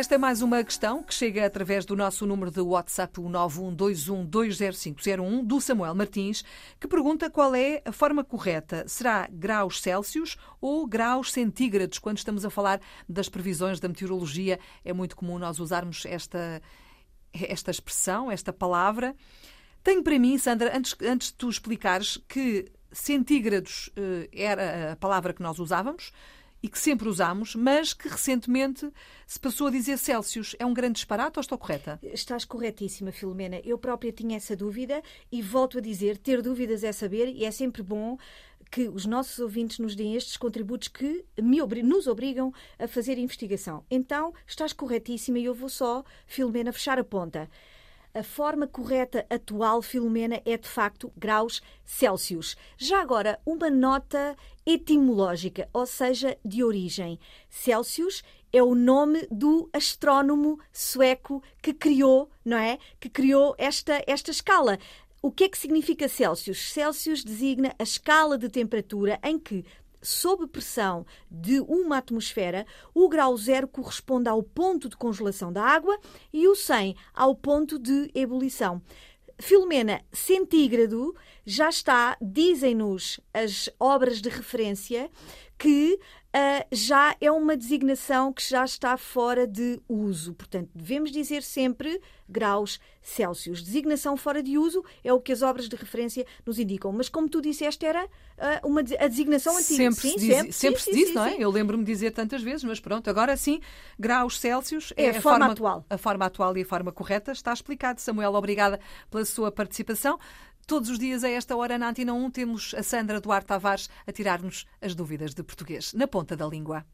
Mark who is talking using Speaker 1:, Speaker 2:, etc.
Speaker 1: Esta é mais uma questão que chega através do nosso número de WhatsApp, o 912120501, do Samuel Martins, que pergunta qual é a forma correta. Será graus Celsius ou graus centígrados? Quando estamos a falar das previsões da meteorologia, é muito comum nós usarmos esta, esta expressão, esta palavra. Tenho para mim, Sandra, antes, antes de tu explicares, que centígrados eh, era a palavra que nós usávamos e que sempre usamos, mas que recentemente se passou a dizer Celsius. É um grande disparate ou estou correta?
Speaker 2: Estás corretíssima, Filomena. Eu própria tinha essa dúvida e volto a dizer: ter dúvidas é saber e é sempre bom que os nossos ouvintes nos deem estes contributos que me, nos obrigam a fazer investigação. Então, estás corretíssima e eu vou só, Filomena, fechar a ponta. A forma correta atual, Filomena, é de facto graus Celsius. Já agora, uma nota etimológica, ou seja, de origem. Celsius é o nome do astrónomo sueco que criou, não é? Que criou esta, esta escala. O que é que significa Celsius? Celsius designa a escala de temperatura em que sob pressão de uma atmosfera, o grau zero corresponde ao ponto de congelação da água e o 100 ao ponto de ebulição. Filomena, centígrado já está, dizem-nos as obras de referência, que uh, já é uma designação que já está fora de uso. Portanto, devemos dizer sempre graus Celsius. Designação fora de uso é o que as obras de referência nos indicam. Mas, como tu disseste, era uh, uma, a designação antiga.
Speaker 1: Sempre sim, se diz, sempre, sempre sim, se diz, sim, não é? Eu lembro-me de dizer tantas vezes, mas pronto, agora sim, graus Celsius
Speaker 2: é, é a, forma, forma atual.
Speaker 1: A forma atual e a forma correta. Está explicado. Samuel, obrigada pela sua participação. Todos os dias, a esta hora, na Antena 1, temos a Sandra Duarte Tavares a tirar-nos as dúvidas de português na ponta da língua.